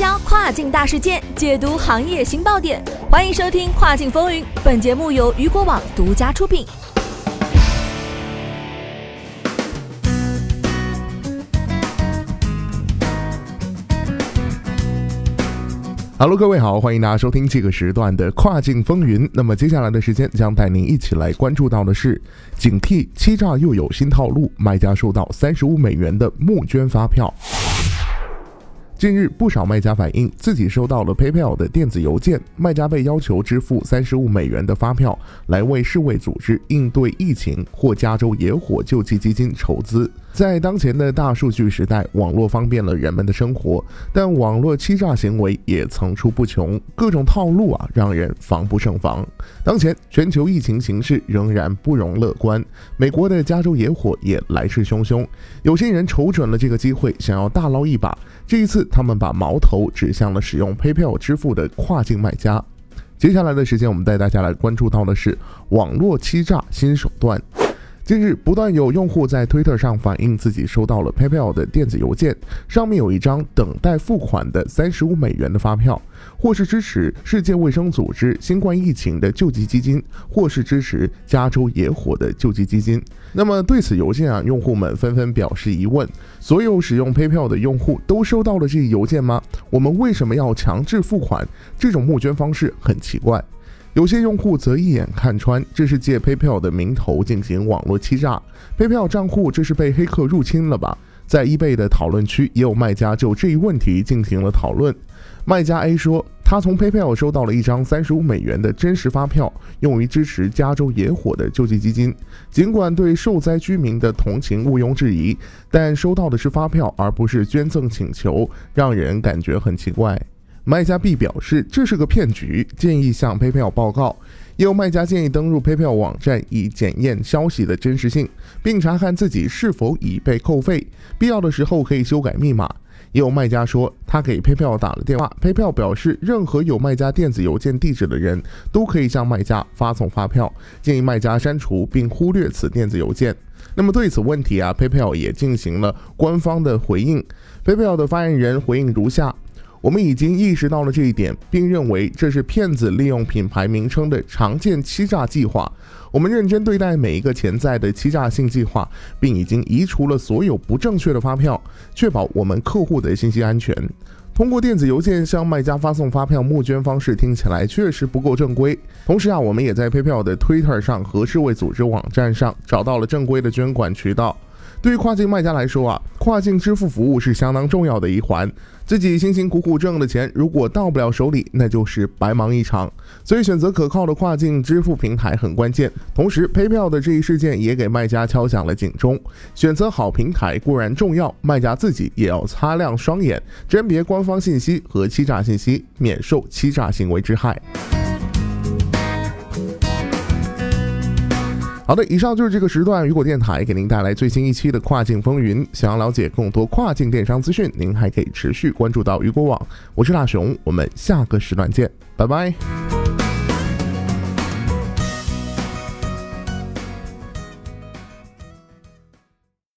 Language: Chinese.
销跨境大事件，解读行业新爆点，欢迎收听《跨境风云》。本节目由雨果网独家出品。Hello，各位好，欢迎大家收听这个时段的《跨境风云》。那么接下来的时间将带您一起来关注到的是，警惕欺诈又有新套路，卖家收到三十五美元的募捐发票。近日，不少卖家反映自己收到了 PayPal 的电子邮件，卖家被要求支付三十五美元的发票，来为世卫组织应对疫情或加州野火救济基金筹资。在当前的大数据时代，网络方便了人们的生活，但网络欺诈行为也层出不穷，各种套路啊，让人防不胜防。当前全球疫情形势仍然不容乐观，美国的加州野火也来势汹汹，有些人瞅准了这个机会，想要大捞一把。这一次，他们把矛头指向了使用 PayPal 支付的跨境卖家。接下来的时间，我们带大家来关注到的是网络欺诈新手段。近日，不断有用户在推特上反映自己收到了 PayPal 的电子邮件，上面有一张等待付款的三十五美元的发票，或是支持世界卫生组织新冠疫情的救济基金，或是支持加州野火的救济基金。那么对此邮件啊，用户们纷纷表示疑问：所有使用 PayPal 的用户都收到了这一邮件吗？我们为什么要强制付款？这种募捐方式很奇怪。有些用户则一眼看穿，这是借 PayPal 的名头进行网络欺诈。PayPal 账户这是被黑客入侵了吧？在 eBay 的讨论区，也有卖家就这一问题进行了讨论。卖家 A 说，他从 PayPal 收到了一张三十五美元的真实发票，用于支持加州野火的救济基金。尽管对受灾居民的同情毋庸置疑，但收到的是发票，而不是捐赠请求，让人感觉很奇怪。卖家 B 表示这是个骗局，建议向 PayPal 报告。也有卖家建议登入 PayPal 网站以检验消息的真实性，并查看自己是否已被扣费，必要的时候可以修改密码。也有卖家说他给 PayPal 打了电话，PayPal 表示任何有卖家电子邮件地址的人都可以向卖家发送发票，建议卖家删除并忽略此电子邮件。那么对此问题啊，PayPal 也进行了官方的回应。PayPal 的发言人回应如下。我们已经意识到了这一点，并认为这是骗子利用品牌名称的常见欺诈计划。我们认真对待每一个潜在的欺诈性计划，并已经移除了所有不正确的发票，确保我们客户的信息安全。通过电子邮件向卖家发送发票募捐方式听起来确实不够正规。同时啊，我们也在 PayPal 的 Twitter 上和世卫组织网站上找到了正规的捐款渠道。对于跨境卖家来说啊，跨境支付服务是相当重要的一环。自己辛辛苦苦挣的钱，如果到不了手里，那就是白忙一场。所以选择可靠的跨境支付平台很关键。同时，PayPal 的这一事件也给卖家敲响了警钟。选择好平台固然重要，卖家自己也要擦亮双眼，甄别官方信息和欺诈信息，免受欺诈行为之害。好的，以上就是这个时段雨果电台给您带来最新一期的跨境风云。想要了解更多跨境电商资讯，您还可以持续关注到雨果网。我是大熊，我们下个时段见，拜拜。